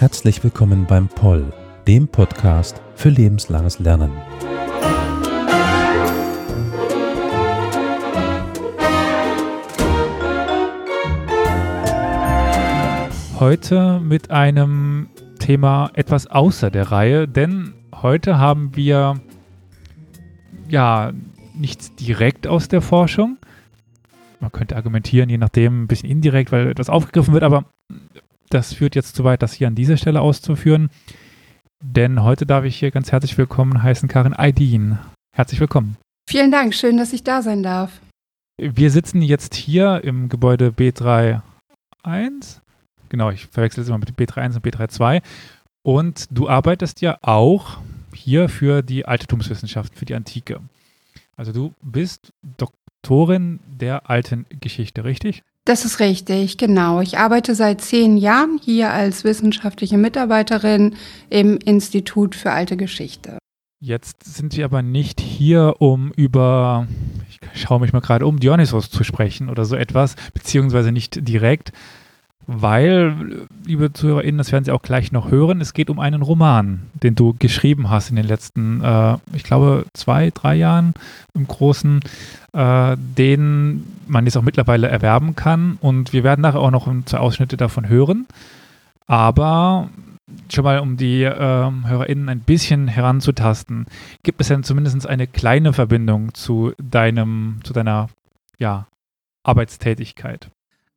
Herzlich willkommen beim Poll, dem Podcast für lebenslanges Lernen. Heute mit einem Thema etwas außer der Reihe, denn heute haben wir ja nichts direkt aus der Forschung. Man könnte argumentieren, je nachdem, ein bisschen indirekt, weil etwas aufgegriffen wird, aber das führt jetzt zu weit, das hier an dieser Stelle auszuführen. Denn heute darf ich hier ganz herzlich willkommen heißen Karin Aydin. Herzlich willkommen. Vielen Dank, schön, dass ich da sein darf. Wir sitzen jetzt hier im Gebäude B31. Genau, ich verwechsel es immer mit B31 und B32. Und du arbeitest ja auch hier für die Altertumswissenschaft, für die Antike. Also du bist Doktorin der alten Geschichte, richtig? Das ist richtig, genau. Ich arbeite seit zehn Jahren hier als wissenschaftliche Mitarbeiterin im Institut für alte Geschichte. Jetzt sind wir aber nicht hier, um über, ich schaue mich mal gerade um, Dionysos zu sprechen oder so etwas, beziehungsweise nicht direkt, weil, liebe ZuhörerInnen, das werden Sie auch gleich noch hören, es geht um einen Roman, den du geschrieben hast in den letzten, äh, ich glaube, zwei, drei Jahren im Großen, äh, den man jetzt auch mittlerweile erwerben kann. Und wir werden nachher auch noch zwei Ausschnitte davon hören. Aber schon mal, um die äh, HörerInnen ein bisschen heranzutasten, gibt es denn zumindest eine kleine Verbindung zu deinem, zu deiner, ja, Arbeitstätigkeit?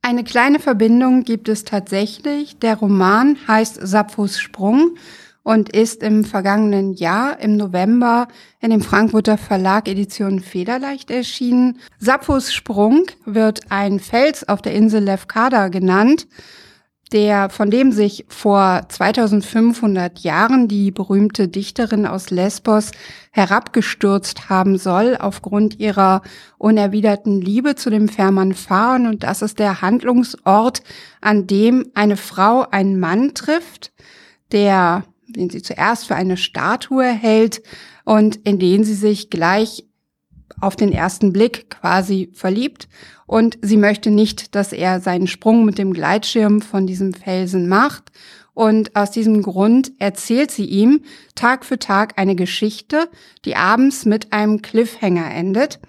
Eine kleine Verbindung gibt es tatsächlich. Der Roman heißt Sapphos Sprung und ist im vergangenen Jahr im November in dem Frankfurter Verlag Edition Federleicht erschienen. Sapphos Sprung wird ein Fels auf der Insel Lefkada genannt der, von dem sich vor 2500 Jahren die berühmte Dichterin aus Lesbos herabgestürzt haben soll aufgrund ihrer unerwiderten Liebe zu dem Fährmann Pharaon. Und das ist der Handlungsort, an dem eine Frau einen Mann trifft, der, den sie zuerst für eine Statue hält und in den sie sich gleich auf den ersten Blick quasi verliebt und sie möchte nicht, dass er seinen Sprung mit dem Gleitschirm von diesem Felsen macht. Und aus diesem Grund erzählt sie ihm Tag für Tag eine Geschichte, die abends mit einem Cliffhanger endet.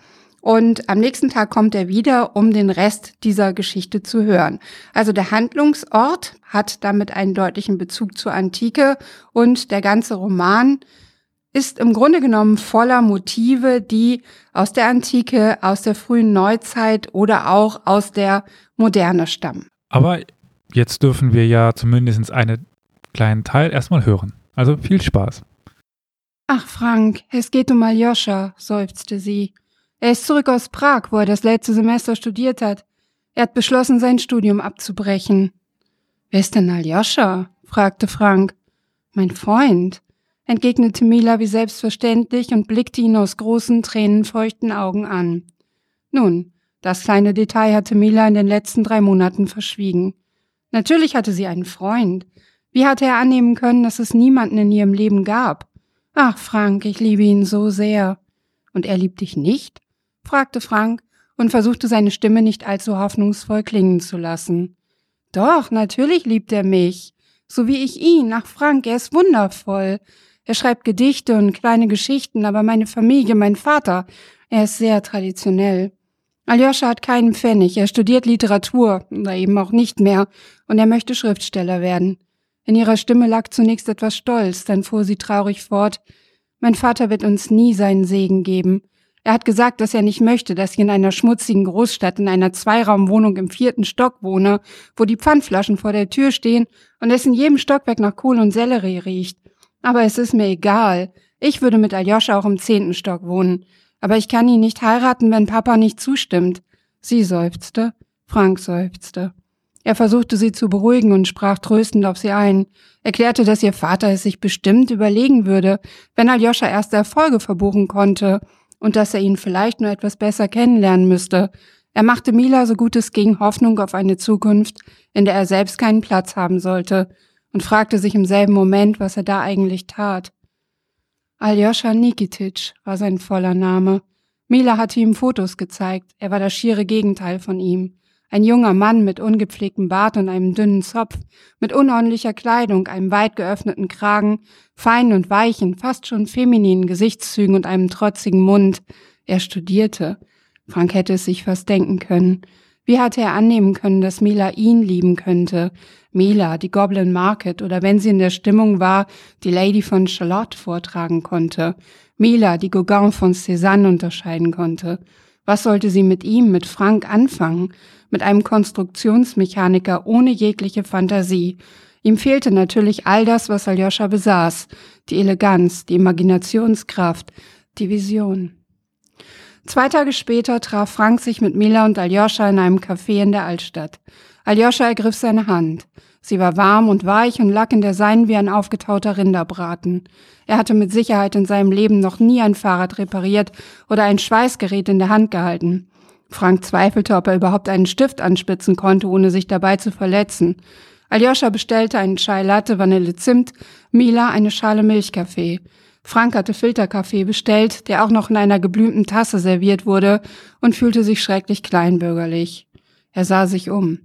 Und am nächsten Tag kommt er wieder, um den Rest dieser Geschichte zu hören. Also der Handlungsort hat damit einen deutlichen Bezug zur Antike und der ganze Roman ist im Grunde genommen voller Motive, die aus der Antike, aus der frühen Neuzeit oder auch aus der Moderne stammen. Aber jetzt dürfen wir ja zumindest einen kleinen Teil erstmal hören. Also viel Spaß. Ach, Frank, es geht um Aljoscha, seufzte sie. Er ist zurück aus Prag, wo er das letzte Semester studiert hat. Er hat beschlossen, sein Studium abzubrechen. Wer ist denn Aljoscha? fragte Frank. Mein Freund entgegnete Mila wie selbstverständlich und blickte ihn aus großen, tränenfeuchten Augen an. Nun, das kleine Detail hatte Mila in den letzten drei Monaten verschwiegen. Natürlich hatte sie einen Freund. Wie hatte er annehmen können, dass es niemanden in ihrem Leben gab? Ach, Frank, ich liebe ihn so sehr. Und er liebt dich nicht? fragte Frank und versuchte seine Stimme nicht allzu hoffnungsvoll klingen zu lassen. Doch, natürlich liebt er mich. So wie ich ihn. Ach, Frank, er ist wundervoll. Er schreibt Gedichte und kleine Geschichten, aber meine Familie, mein Vater, er ist sehr traditionell. Aljoscha hat keinen Pfennig, er studiert Literatur, oder eben auch nicht mehr, und er möchte Schriftsteller werden. In ihrer Stimme lag zunächst etwas Stolz, dann fuhr sie traurig fort. Mein Vater wird uns nie seinen Segen geben. Er hat gesagt, dass er nicht möchte, dass ich in einer schmutzigen Großstadt in einer Zweiraumwohnung im vierten Stock wohne, wo die Pfandflaschen vor der Tür stehen und es in jedem Stockwerk nach Kohl und Sellerie riecht. Aber es ist mir egal. Ich würde mit Aljoscha auch im zehnten Stock wohnen. Aber ich kann ihn nicht heiraten, wenn Papa nicht zustimmt. Sie seufzte. Frank seufzte. Er versuchte sie zu beruhigen und sprach tröstend auf sie ein, erklärte, dass ihr Vater es sich bestimmt überlegen würde, wenn Aljoscha erste Erfolge verbuchen konnte und dass er ihn vielleicht nur etwas besser kennenlernen müsste. Er machte Mila so gut es ging Hoffnung auf eine Zukunft, in der er selbst keinen Platz haben sollte und fragte sich im selben Moment, was er da eigentlich tat. Aljoscha Nikitic war sein voller Name. Mila hatte ihm Fotos gezeigt, er war das schiere Gegenteil von ihm. Ein junger Mann mit ungepflegtem Bart und einem dünnen Zopf, mit unordentlicher Kleidung, einem weit geöffneten Kragen, feinen und weichen, fast schon femininen Gesichtszügen und einem trotzigen Mund. Er studierte. Frank hätte es sich fast denken können. Wie hatte er annehmen können, dass Mila ihn lieben könnte? Mila, die Goblin Market, oder wenn sie in der Stimmung war, die Lady von Charlotte vortragen konnte. Mila, die Gauguin von Cézanne unterscheiden konnte. Was sollte sie mit ihm, mit Frank anfangen? Mit einem Konstruktionsmechaniker ohne jegliche Fantasie. Ihm fehlte natürlich all das, was Aljoscha besaß. Die Eleganz, die Imaginationskraft, die Vision. Zwei Tage später traf Frank sich mit Mila und Aljoscha in einem Café in der Altstadt. Aljoscha ergriff seine Hand. Sie war warm und weich und lag in der Seinen wie ein aufgetauter Rinderbraten. Er hatte mit Sicherheit in seinem Leben noch nie ein Fahrrad repariert oder ein Schweißgerät in der Hand gehalten. Frank zweifelte, ob er überhaupt einen Stift anspitzen konnte, ohne sich dabei zu verletzen. Aljoscha bestellte einen Chai Latte Vanille Zimt, Mila eine Schale Milchkaffee. Frank hatte Filterkaffee bestellt, der auch noch in einer geblümten Tasse serviert wurde und fühlte sich schrecklich kleinbürgerlich. Er sah sich um.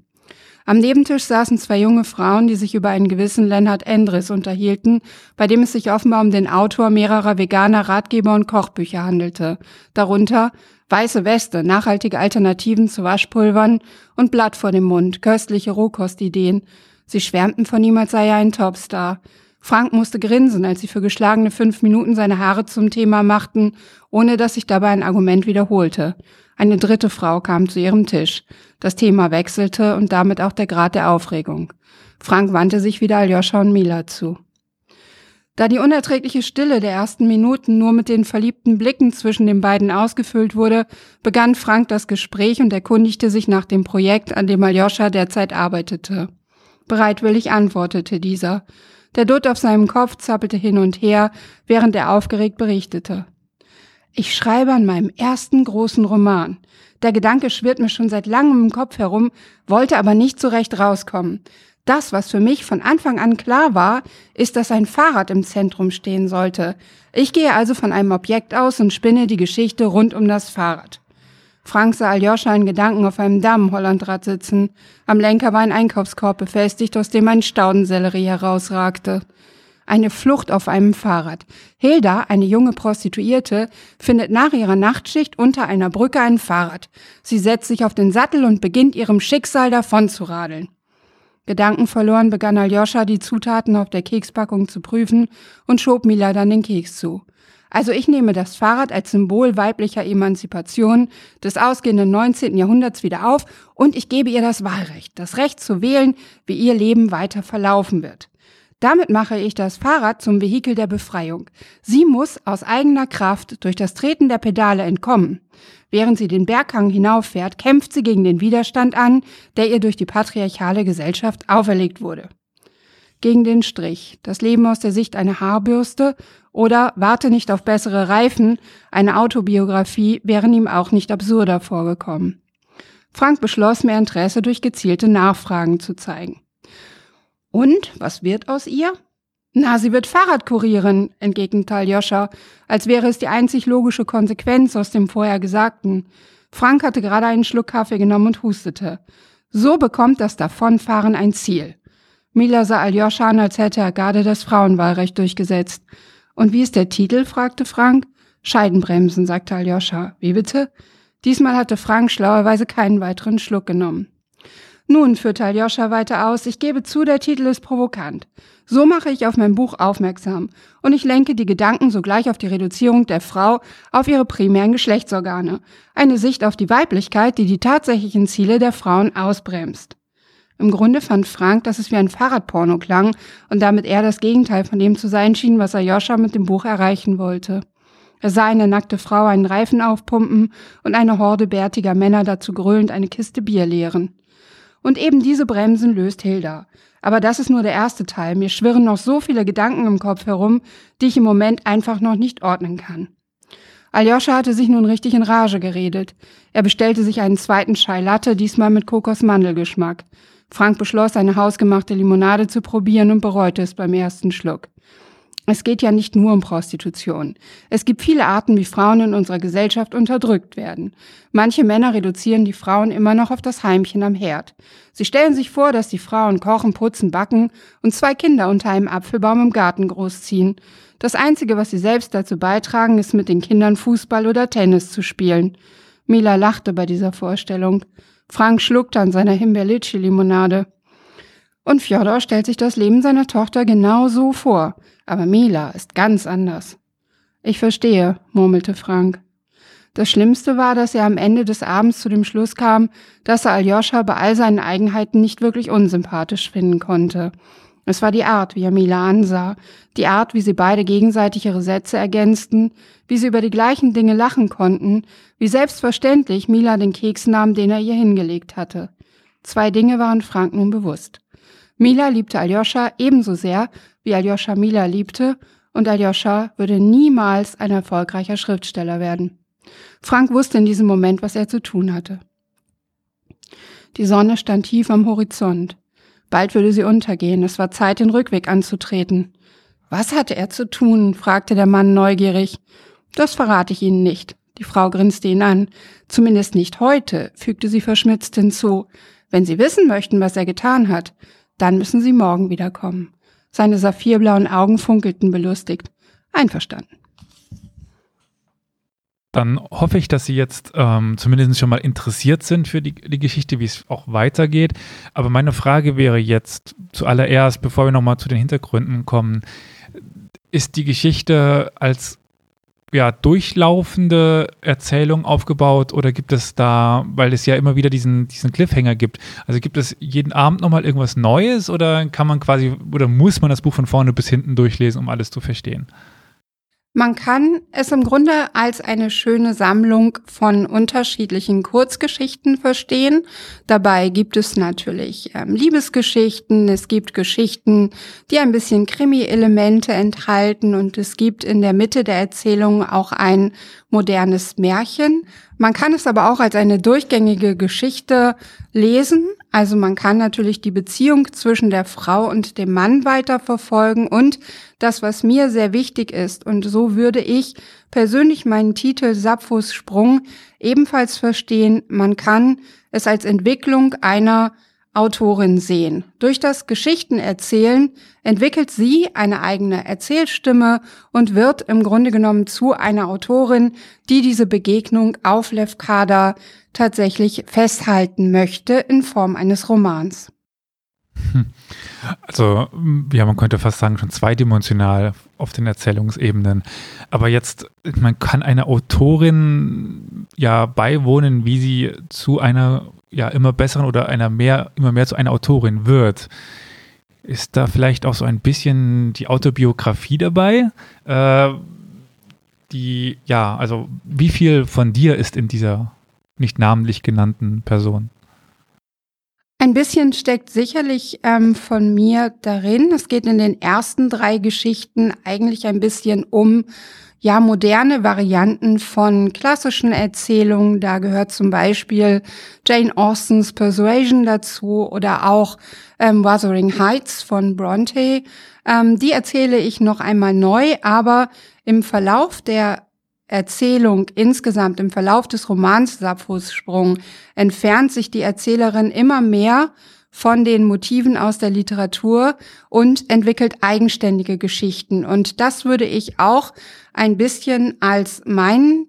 Am Nebentisch saßen zwei junge Frauen, die sich über einen gewissen Lennart Endres unterhielten, bei dem es sich offenbar um den Autor mehrerer veganer Ratgeber und Kochbücher handelte. Darunter weiße Weste, nachhaltige Alternativen zu Waschpulvern und Blatt vor dem Mund, köstliche Rohkostideen. Sie schwärmten von ihm, als sei er ein Topstar. Frank musste grinsen, als sie für geschlagene fünf Minuten seine Haare zum Thema machten, ohne dass sich dabei ein Argument wiederholte. Eine dritte Frau kam zu ihrem Tisch. Das Thema wechselte und damit auch der Grad der Aufregung. Frank wandte sich wieder Aljoscha und Mila zu. Da die unerträgliche Stille der ersten Minuten nur mit den verliebten Blicken zwischen den beiden ausgefüllt wurde, begann Frank das Gespräch und erkundigte sich nach dem Projekt, an dem Aljoscha derzeit arbeitete. Bereitwillig antwortete dieser. Der Dutt auf seinem Kopf zappelte hin und her, während er aufgeregt berichtete. Ich schreibe an meinem ersten großen Roman. Der Gedanke schwirrt mir schon seit langem im Kopf herum, wollte aber nicht so recht rauskommen. Das, was für mich von Anfang an klar war, ist, dass ein Fahrrad im Zentrum stehen sollte. Ich gehe also von einem Objekt aus und spinne die Geschichte rund um das Fahrrad. Frank sah Aljoscha in Gedanken auf einem Damenhollandrad sitzen. Am Lenker war ein Einkaufskorb befestigt, aus dem ein Staudensellerie herausragte. Eine Flucht auf einem Fahrrad. Hilda, eine junge Prostituierte, findet nach ihrer Nachtschicht unter einer Brücke ein Fahrrad. Sie setzt sich auf den Sattel und beginnt ihrem Schicksal davonzuradeln. Gedankenverloren begann Aljoscha, die Zutaten auf der Kekspackung zu prüfen und schob Mila dann den Keks zu. Also ich nehme das Fahrrad als Symbol weiblicher Emanzipation des ausgehenden 19. Jahrhunderts wieder auf und ich gebe ihr das Wahlrecht, das Recht zu wählen, wie ihr Leben weiter verlaufen wird. Damit mache ich das Fahrrad zum Vehikel der Befreiung. Sie muss aus eigener Kraft durch das Treten der Pedale entkommen. Während sie den Berghang hinauffährt, kämpft sie gegen den Widerstand an, der ihr durch die patriarchale Gesellschaft auferlegt wurde. Gegen den Strich, das Leben aus der Sicht einer Haarbürste oder Warte nicht auf bessere Reifen, eine Autobiografie wären ihm auch nicht absurder vorgekommen. Frank beschloss, mehr Interesse durch gezielte Nachfragen zu zeigen. Und was wird aus ihr? Na, sie wird Fahrradkurierin, entgegnete Aljoscha, als wäre es die einzig logische Konsequenz aus dem vorher Gesagten. Frank hatte gerade einen Schluck Kaffee genommen und hustete. So bekommt das Davonfahren ein Ziel. Mila sah Aljoscha an, als hätte er gerade das Frauenwahlrecht durchgesetzt. Und wie ist der Titel? fragte Frank. Scheidenbremsen, sagte Aljoscha. Wie bitte? Diesmal hatte Frank schlauerweise keinen weiteren Schluck genommen. Nun, führte Aljoscha weiter aus, ich gebe zu, der Titel ist provokant. So mache ich auf mein Buch aufmerksam und ich lenke die Gedanken sogleich auf die Reduzierung der Frau auf ihre primären Geschlechtsorgane. Eine Sicht auf die Weiblichkeit, die die tatsächlichen Ziele der Frauen ausbremst. Im Grunde fand Frank, dass es wie ein Fahrradporno klang und damit eher das Gegenteil von dem zu sein schien, was Ayosha mit dem Buch erreichen wollte. Er sah eine nackte Frau einen Reifen aufpumpen und eine Horde bärtiger Männer dazu gröhlend eine Kiste Bier leeren. Und eben diese Bremsen löst Hilda. Aber das ist nur der erste Teil. Mir schwirren noch so viele Gedanken im Kopf herum, die ich im Moment einfach noch nicht ordnen kann. Aljoscha hatte sich nun richtig in Rage geredet. Er bestellte sich einen zweiten Chai Latte, diesmal mit Kokosmandelgeschmack. Frank beschloss, eine hausgemachte Limonade zu probieren und bereute es beim ersten Schluck. Es geht ja nicht nur um Prostitution. Es gibt viele Arten, wie Frauen in unserer Gesellschaft unterdrückt werden. Manche Männer reduzieren die Frauen immer noch auf das Heimchen am Herd. Sie stellen sich vor, dass die Frauen kochen, putzen, backen und zwei Kinder unter einem Apfelbaum im Garten großziehen. Das Einzige, was sie selbst dazu beitragen, ist mit den Kindern Fußball oder Tennis zu spielen. Mila lachte bei dieser Vorstellung. Frank schluckte an seiner Himbeerlitschi-Limonade. Und Fjodor stellt sich das Leben seiner Tochter genau so vor. Aber Mila ist ganz anders. Ich verstehe, murmelte Frank. Das Schlimmste war, dass er am Ende des Abends zu dem Schluss kam, dass er Aljoscha bei all seinen Eigenheiten nicht wirklich unsympathisch finden konnte. Es war die Art, wie er Mila ansah, die Art, wie sie beide gegenseitig ihre Sätze ergänzten, wie sie über die gleichen Dinge lachen konnten, wie selbstverständlich Mila den Keks nahm, den er ihr hingelegt hatte. Zwei Dinge waren Frank nun bewusst. Mila liebte Aljoscha ebenso sehr, wie Aljoscha Mila liebte, und Aljoscha würde niemals ein erfolgreicher Schriftsteller werden. Frank wusste in diesem Moment, was er zu tun hatte. Die Sonne stand tief am Horizont. Bald würde sie untergehen, es war Zeit, den Rückweg anzutreten. Was hatte er zu tun? fragte der Mann neugierig. Das verrate ich Ihnen nicht. Die Frau grinste ihn an. Zumindest nicht heute, fügte sie verschmitzt hinzu. Wenn Sie wissen möchten, was er getan hat, dann müssen Sie morgen wiederkommen. Seine saphirblauen Augen funkelten belustigt. Einverstanden. Dann hoffe ich, dass Sie jetzt ähm, zumindest schon mal interessiert sind für die, die Geschichte, wie es auch weitergeht. Aber meine Frage wäre jetzt zuallererst, bevor wir nochmal zu den Hintergründen kommen, ist die Geschichte als ja, durchlaufende Erzählung aufgebaut oder gibt es da, weil es ja immer wieder diesen, diesen Cliffhanger gibt, also gibt es jeden Abend nochmal irgendwas Neues oder kann man quasi oder muss man das Buch von vorne bis hinten durchlesen, um alles zu verstehen? Man kann es im Grunde als eine schöne Sammlung von unterschiedlichen Kurzgeschichten verstehen. Dabei gibt es natürlich ähm, Liebesgeschichten, es gibt Geschichten, die ein bisschen Krimi-Elemente enthalten und es gibt in der Mitte der Erzählung auch ein modernes Märchen. Man kann es aber auch als eine durchgängige Geschichte lesen. Also man kann natürlich die Beziehung zwischen der Frau und dem Mann weiterverfolgen und das, was mir sehr wichtig ist, und so würde ich persönlich meinen Titel Sapphos Sprung ebenfalls verstehen, man kann es als Entwicklung einer Autorin sehen. Durch das Geschichtenerzählen entwickelt sie eine eigene Erzählstimme und wird im Grunde genommen zu einer Autorin, die diese Begegnung auf Lefkada tatsächlich festhalten möchte in Form eines Romans. Also, ja, man könnte fast sagen, schon zweidimensional auf den Erzählungsebenen. Aber jetzt, man kann einer Autorin ja beiwohnen, wie sie zu einer ja immer besseren oder einer mehr, immer mehr zu einer Autorin wird. Ist da vielleicht auch so ein bisschen die Autobiografie dabei? Äh, die, ja, also wie viel von dir ist in dieser nicht namentlich genannten Person? Ein bisschen steckt sicherlich ähm, von mir darin. Es geht in den ersten drei Geschichten eigentlich ein bisschen um ja moderne Varianten von klassischen Erzählungen. Da gehört zum Beispiel Jane Austens Persuasion dazu oder auch ähm, Wuthering Heights von Bronte. Ähm, die erzähle ich noch einmal neu, aber im Verlauf der Erzählung insgesamt, im Verlauf des Romans Sapphos Sprung, entfernt sich die Erzählerin immer mehr von den Motiven aus der Literatur und entwickelt eigenständige Geschichten. Und das würde ich auch ein bisschen als meinen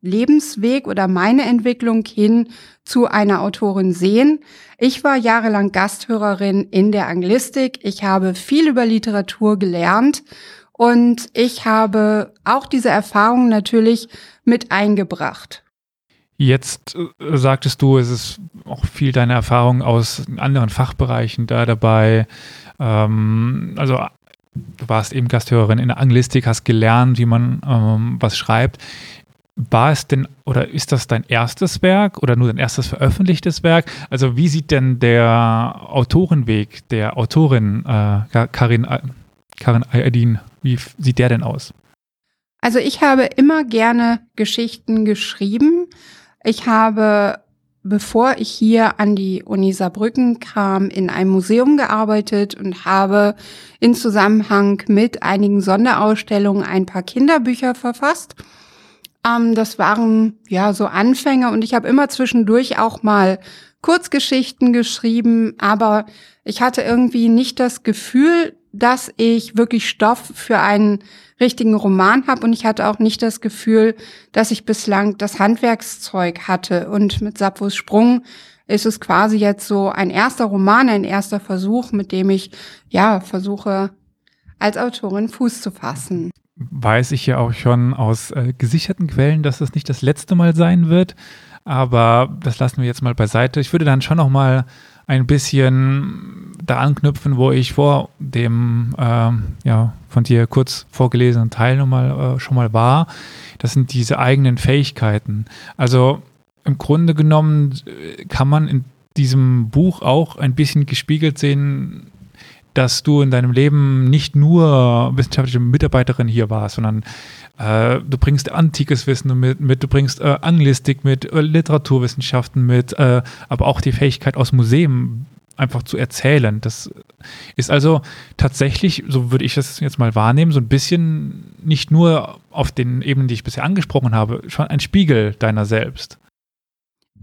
Lebensweg oder meine Entwicklung hin zu einer Autorin sehen. Ich war jahrelang Gasthörerin in der Anglistik. Ich habe viel über Literatur gelernt und ich habe auch diese Erfahrung natürlich mit eingebracht. Jetzt äh, sagtest du, es ist auch viel deine Erfahrung aus anderen Fachbereichen da dabei. Ähm, also du warst eben Gasthörerin in der Anglistik, hast gelernt, wie man ähm, was schreibt. War es denn oder ist das dein erstes Werk oder nur dein erstes veröffentlichtes Werk? Also wie sieht denn der Autorenweg der Autorin äh, Karin, äh, Karin Aydin, wie sieht der denn aus? Also ich habe immer gerne Geschichten geschrieben. Ich habe bevor ich hier an die Uni Saarbrücken kam, in einem Museum gearbeitet und habe in Zusammenhang mit einigen Sonderausstellungen ein paar Kinderbücher verfasst. Ähm, das waren ja so Anfänge und ich habe immer zwischendurch auch mal Kurzgeschichten geschrieben, aber ich hatte irgendwie nicht das Gefühl, dass ich wirklich Stoff für einen richtigen Roman habe und ich hatte auch nicht das Gefühl, dass ich bislang das Handwerkszeug hatte. Und mit Sapphos Sprung ist es quasi jetzt so ein erster Roman, ein erster Versuch, mit dem ich ja versuche, als Autorin Fuß zu fassen. Weiß ich ja auch schon aus äh, gesicherten Quellen, dass das nicht das letzte Mal sein wird. Aber das lassen wir jetzt mal beiseite. Ich würde dann schon noch mal ein bisschen da anknüpfen, wo ich vor dem ähm, ja, von dir kurz vorgelesenen Teil noch mal, äh, schon mal war. Das sind diese eigenen Fähigkeiten. Also im Grunde genommen äh, kann man in diesem Buch auch ein bisschen gespiegelt sehen, dass du in deinem Leben nicht nur wissenschaftliche Mitarbeiterin hier warst, sondern äh, du bringst antikes Wissen mit, mit du bringst äh, Anglistik mit, äh, Literaturwissenschaften mit, äh, aber auch die Fähigkeit aus Museen einfach zu erzählen. Das ist also tatsächlich, so würde ich das jetzt mal wahrnehmen, so ein bisschen nicht nur auf den Ebenen, die ich bisher angesprochen habe, schon ein Spiegel deiner selbst.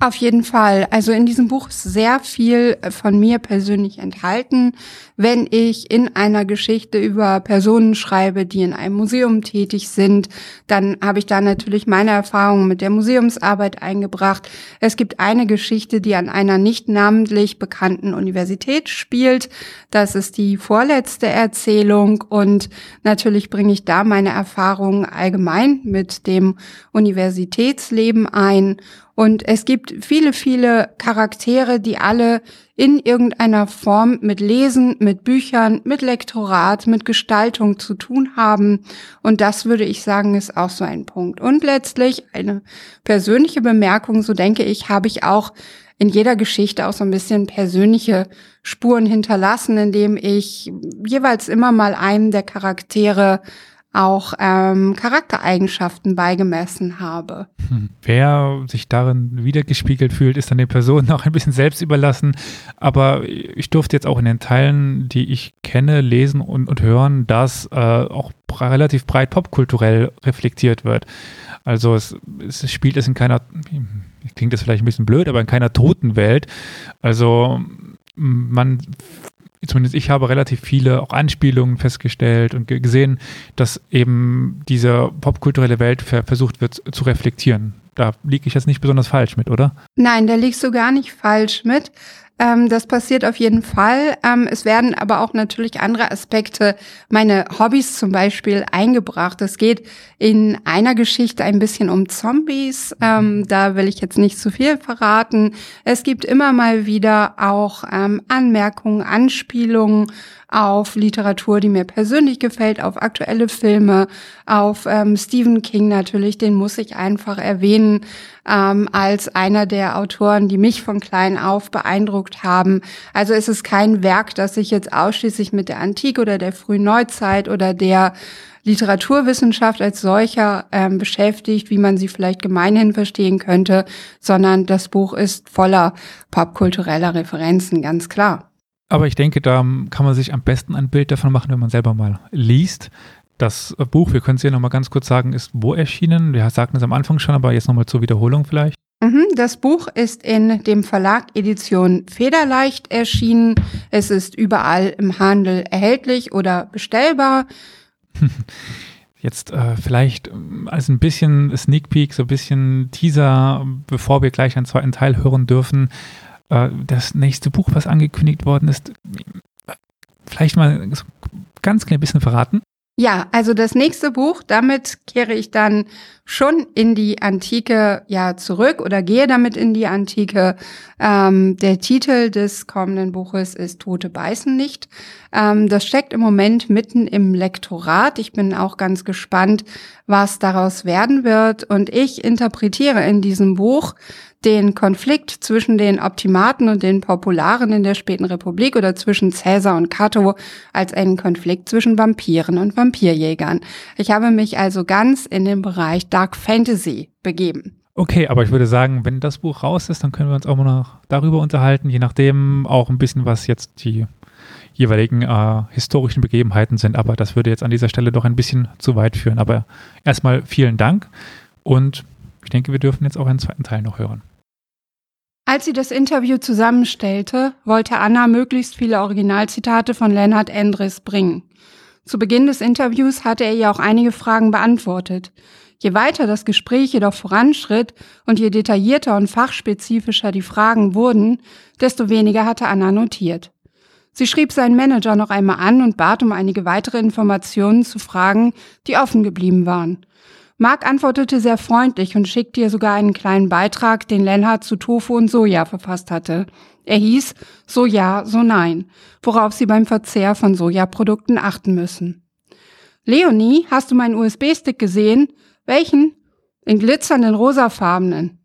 Auf jeden Fall. Also in diesem Buch ist sehr viel äh, von mir persönlich enthalten. Wenn ich in einer Geschichte über Personen schreibe, die in einem Museum tätig sind, dann habe ich da natürlich meine Erfahrungen mit der Museumsarbeit eingebracht. Es gibt eine Geschichte, die an einer nicht namentlich bekannten Universität spielt. Das ist die vorletzte Erzählung und natürlich bringe ich da meine Erfahrungen allgemein mit dem Universitätsleben ein und es gibt viele, viele Charaktere, die alle in irgendeiner Form mit Lesen, mit Büchern, mit Lektorat, mit Gestaltung zu tun haben. Und das würde ich sagen, ist auch so ein Punkt. Und letztlich eine persönliche Bemerkung, so denke ich, habe ich auch in jeder Geschichte auch so ein bisschen persönliche Spuren hinterlassen, indem ich jeweils immer mal einem der Charaktere auch ähm, Charaktereigenschaften beigemessen habe. Hm. Wer sich darin wiedergespiegelt fühlt, ist dann den Personen auch ein bisschen selbst überlassen. Aber ich durfte jetzt auch in den Teilen, die ich kenne, lesen und, und hören, dass äh, auch relativ breit popkulturell reflektiert wird. Also es, es spielt es in keiner, klingt das vielleicht ein bisschen blöd, aber in keiner toten Welt. Also man zumindest ich habe relativ viele auch Anspielungen festgestellt und gesehen, dass eben diese popkulturelle Welt versucht wird zu reflektieren. Da liege ich jetzt nicht besonders falsch mit, oder? Nein, da liegst du gar nicht falsch mit. Ähm, das passiert auf jeden Fall. Ähm, es werden aber auch natürlich andere Aspekte, meine Hobbys zum Beispiel, eingebracht. Es geht in einer Geschichte ein bisschen um Zombies. Ähm, da will ich jetzt nicht zu viel verraten. Es gibt immer mal wieder auch ähm, Anmerkungen, Anspielungen auf Literatur, die mir persönlich gefällt, auf aktuelle Filme, auf ähm, Stephen King natürlich, den muss ich einfach erwähnen ähm, als einer der Autoren, die mich von klein auf beeindruckt haben. Also es ist kein Werk, das sich jetzt ausschließlich mit der Antike oder der frühen Neuzeit oder der Literaturwissenschaft als solcher ähm, beschäftigt, wie man sie vielleicht gemeinhin verstehen könnte, sondern das Buch ist voller popkultureller Referenzen, ganz klar. Aber ich denke, da kann man sich am besten ein Bild davon machen, wenn man selber mal liest. Das Buch, wir können es hier nochmal ganz kurz sagen, ist wo erschienen? Wir sagten es am Anfang schon, aber jetzt nochmal zur Wiederholung vielleicht. Mhm, das Buch ist in dem Verlag Edition Federleicht erschienen. Es ist überall im Handel erhältlich oder bestellbar. Jetzt äh, vielleicht ähm, als ein bisschen Sneak Peek, so ein bisschen Teaser, bevor wir gleich einen zweiten Teil hören dürfen äh, das nächste Buch, was angekündigt worden ist, vielleicht mal ganz klein bisschen verraten? Ja, also das nächste Buch, damit kehre ich dann schon in die Antike ja zurück oder gehe damit in die Antike. Ähm, der Titel des kommenden Buches ist Tote beißen nicht. Ähm, das steckt im Moment mitten im Lektorat. Ich bin auch ganz gespannt, was daraus werden wird. Und ich interpretiere in diesem Buch den Konflikt zwischen den Optimaten und den Popularen in der späten Republik oder zwischen Caesar und Cato als einen Konflikt zwischen Vampiren und Vampirjägern. Ich habe mich also ganz in den Bereich Dark Fantasy begeben. Okay, aber ich würde sagen, wenn das Buch raus ist, dann können wir uns auch mal noch darüber unterhalten, je nachdem auch ein bisschen, was jetzt die jeweiligen äh, historischen Begebenheiten sind. Aber das würde jetzt an dieser Stelle doch ein bisschen zu weit führen. Aber erstmal vielen Dank und ich denke, wir dürfen jetzt auch einen zweiten Teil noch hören. Als sie das Interview zusammenstellte, wollte Anna möglichst viele Originalzitate von Leonhard Endres bringen. Zu Beginn des Interviews hatte er ihr auch einige Fragen beantwortet. Je weiter das Gespräch jedoch voranschritt und je detaillierter und fachspezifischer die Fragen wurden, desto weniger hatte Anna notiert. Sie schrieb seinen Manager noch einmal an und bat um einige weitere Informationen zu Fragen, die offen geblieben waren. Mark antwortete sehr freundlich und schickte ihr sogar einen kleinen Beitrag, den Lenhard zu Tofu und Soja verfasst hatte. Er hieß So ja, so nein, worauf sie beim Verzehr von Sojaprodukten achten müssen. Leonie, hast du meinen USB-Stick gesehen? Welchen? Den glitzernden rosafarbenen.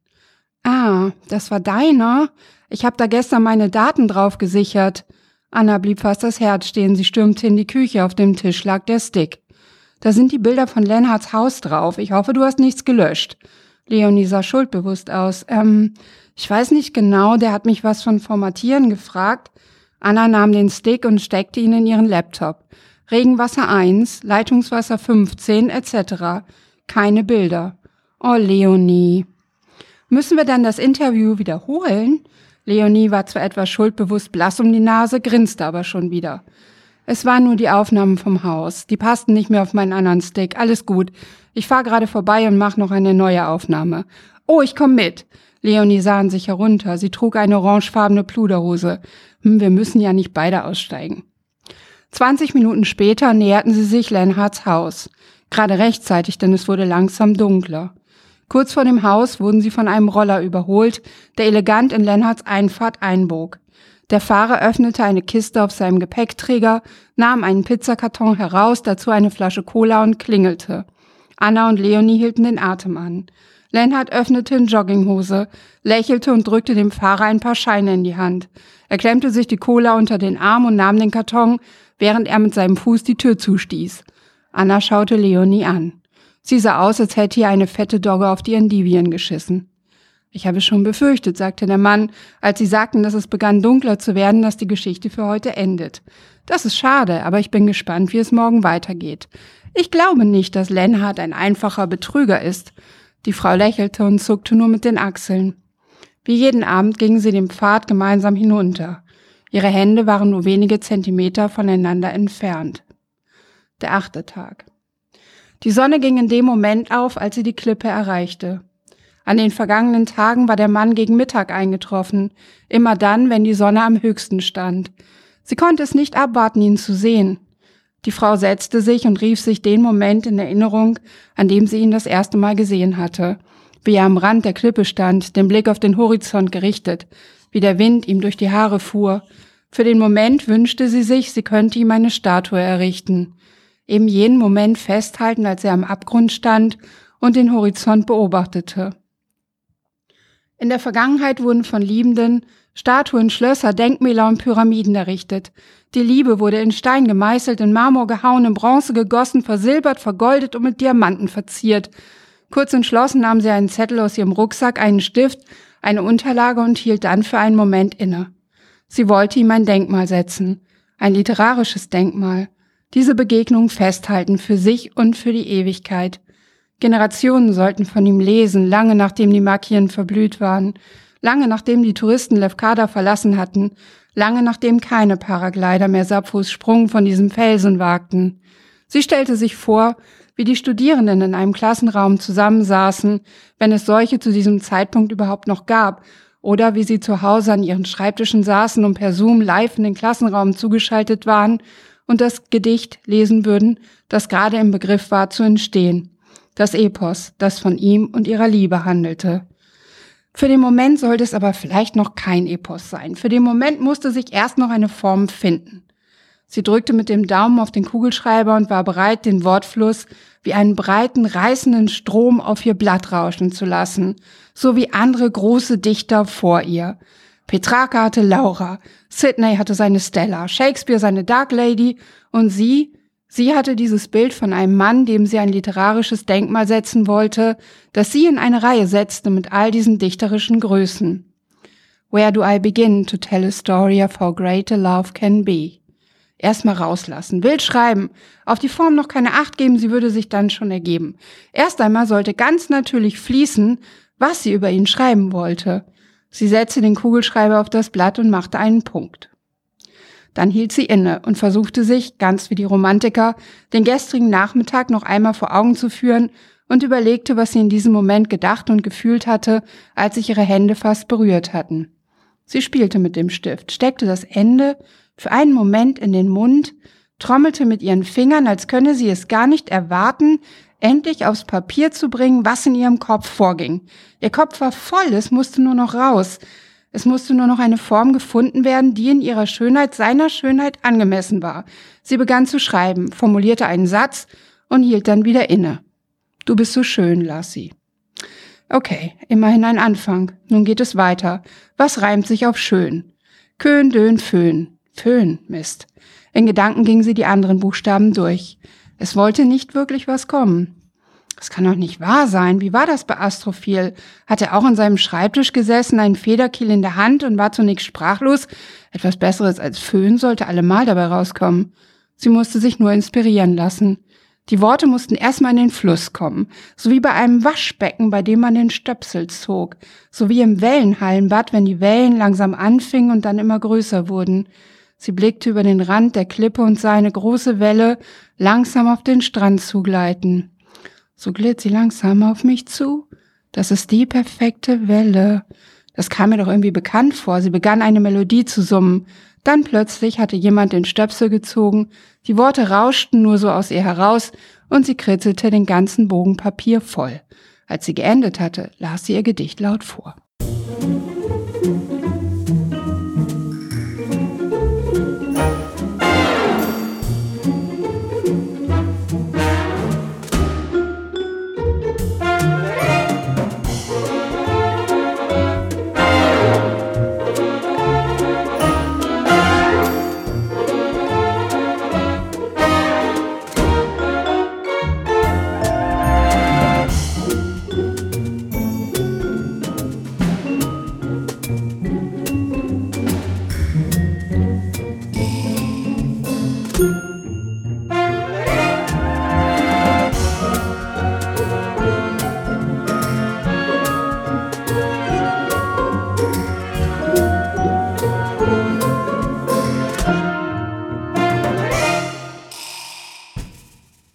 Ah, das war deiner? Ich habe da gestern meine Daten drauf gesichert. Anna blieb fast das Herz stehen. Sie stürmte in die Küche. Auf dem Tisch lag der Stick. Da sind die Bilder von Lenhards Haus drauf. Ich hoffe, du hast nichts gelöscht. Leonie sah schuldbewusst aus. Ähm, ich weiß nicht genau, der hat mich was von Formatieren gefragt. Anna nahm den Stick und steckte ihn in ihren Laptop. Regenwasser 1, Leitungswasser 15 etc. Keine Bilder. Oh, Leonie. Müssen wir dann das Interview wiederholen? Leonie war zwar etwas schuldbewusst blass um die Nase, grinste aber schon wieder. Es waren nur die Aufnahmen vom Haus. Die passten nicht mehr auf meinen anderen Stick. Alles gut. Ich fahr gerade vorbei und mach noch eine neue Aufnahme. Oh, ich komm mit. Leonie sah an sich herunter. Sie trug eine orangefarbene Pluderhose. Hm, wir müssen ja nicht beide aussteigen. 20 Minuten später näherten sie sich Lenhards Haus. Gerade rechtzeitig, denn es wurde langsam dunkler. Kurz vor dem Haus wurden sie von einem Roller überholt, der elegant in Lenhards Einfahrt einbog. Der Fahrer öffnete eine Kiste auf seinem Gepäckträger, nahm einen Pizzakarton heraus, dazu eine Flasche Cola und klingelte. Anna und Leonie hielten den Atem an. Lenhard öffnete in Jogginghose, lächelte und drückte dem Fahrer ein paar Scheine in die Hand. Er klemmte sich die Cola unter den Arm und nahm den Karton, während er mit seinem Fuß die Tür zustieß. Anna schaute Leonie an. Sie sah aus, als hätte ihr eine fette Dogge auf die Endivien geschissen. Ich habe schon befürchtet, sagte der Mann, als sie sagten, dass es begann dunkler zu werden, dass die Geschichte für heute endet. Das ist schade, aber ich bin gespannt, wie es morgen weitergeht. Ich glaube nicht, dass Lenhard ein einfacher Betrüger ist. Die Frau lächelte und zuckte nur mit den Achseln. Wie jeden Abend gingen sie den Pfad gemeinsam hinunter. Ihre Hände waren nur wenige Zentimeter voneinander entfernt. Der achte Tag. Die Sonne ging in dem Moment auf, als sie die Klippe erreichte. An den vergangenen Tagen war der Mann gegen Mittag eingetroffen, immer dann, wenn die Sonne am höchsten stand. Sie konnte es nicht abwarten, ihn zu sehen. Die Frau setzte sich und rief sich den Moment in Erinnerung, an dem sie ihn das erste Mal gesehen hatte, wie er am Rand der Klippe stand, den Blick auf den Horizont gerichtet, wie der Wind ihm durch die Haare fuhr. Für den Moment wünschte sie sich, sie könnte ihm eine Statue errichten. Eben jenen Moment festhalten, als er am Abgrund stand und den Horizont beobachtete. In der Vergangenheit wurden von Liebenden Statuen, Schlösser, Denkmäler und Pyramiden errichtet. Die Liebe wurde in Stein gemeißelt, in Marmor gehauen, in Bronze gegossen, versilbert, vergoldet und mit Diamanten verziert. Kurz entschlossen nahm sie einen Zettel aus ihrem Rucksack, einen Stift, eine Unterlage und hielt dann für einen Moment inne. Sie wollte ihm ein Denkmal setzen, ein literarisches Denkmal. Diese Begegnung festhalten für sich und für die Ewigkeit. Generationen sollten von ihm lesen, lange nachdem die Makien verblüht waren, lange nachdem die Touristen Lefkada verlassen hatten, lange nachdem keine Paraglider mehr Sapphos Sprung von diesem Felsen wagten. Sie stellte sich vor, wie die Studierenden in einem Klassenraum zusammensaßen, wenn es solche zu diesem Zeitpunkt überhaupt noch gab, oder wie sie zu Hause an ihren Schreibtischen saßen und per Zoom live in den Klassenraum zugeschaltet waren und das Gedicht lesen würden, das gerade im Begriff war zu entstehen das Epos, das von ihm und ihrer Liebe handelte. Für den Moment sollte es aber vielleicht noch kein Epos sein. Für den Moment musste sich erst noch eine Form finden. Sie drückte mit dem Daumen auf den Kugelschreiber und war bereit, den Wortfluss wie einen breiten, reißenden Strom auf ihr Blatt rauschen zu lassen, so wie andere große Dichter vor ihr. Petrarca hatte Laura, Sidney hatte seine Stella, Shakespeare seine Dark Lady und sie, Sie hatte dieses Bild von einem Mann, dem sie ein literarisches Denkmal setzen wollte, das sie in eine Reihe setzte mit all diesen dichterischen Größen. Where do I begin to tell a story of how great a love can be? Erstmal rauslassen, wild schreiben, auf die Form noch keine Acht geben, sie würde sich dann schon ergeben. Erst einmal sollte ganz natürlich fließen, was sie über ihn schreiben wollte. Sie setzte den Kugelschreiber auf das Blatt und machte einen Punkt. Dann hielt sie inne und versuchte sich, ganz wie die Romantiker, den gestrigen Nachmittag noch einmal vor Augen zu führen und überlegte, was sie in diesem Moment gedacht und gefühlt hatte, als sich ihre Hände fast berührt hatten. Sie spielte mit dem Stift, steckte das Ende für einen Moment in den Mund, trommelte mit ihren Fingern, als könne sie es gar nicht erwarten, endlich aufs Papier zu bringen, was in ihrem Kopf vorging. Ihr Kopf war voll, es musste nur noch raus. Es musste nur noch eine Form gefunden werden, die in ihrer Schönheit seiner Schönheit angemessen war. Sie begann zu schreiben, formulierte einen Satz und hielt dann wieder inne. Du bist so schön, Lassie. Okay, immerhin ein Anfang. Nun geht es weiter. Was reimt sich auf schön? Köhn, Dön, Föhn. Föhn, Mist. In Gedanken ging sie die anderen Buchstaben durch. Es wollte nicht wirklich was kommen. Das kann doch nicht wahr sein. Wie war das bei Astrophil? Hat er auch an seinem Schreibtisch gesessen, einen Federkiel in der Hand und war zunächst sprachlos? Etwas Besseres als Föhn sollte allemal dabei rauskommen. Sie musste sich nur inspirieren lassen. Die Worte mussten erstmal in den Fluss kommen, so wie bei einem Waschbecken, bei dem man den Stöpsel zog, so wie im Wellenhallenbad, wenn die Wellen langsam anfingen und dann immer größer wurden. Sie blickte über den Rand der Klippe und sah eine große Welle langsam auf den Strand zugleiten. So glitt sie langsam auf mich zu. Das ist die perfekte Welle. Das kam mir doch irgendwie bekannt vor. Sie begann eine Melodie zu summen. Dann plötzlich hatte jemand den Stöpsel gezogen, die Worte rauschten nur so aus ihr heraus und sie kritzelte den ganzen Bogen Papier voll. Als sie geendet hatte, las sie ihr Gedicht laut vor.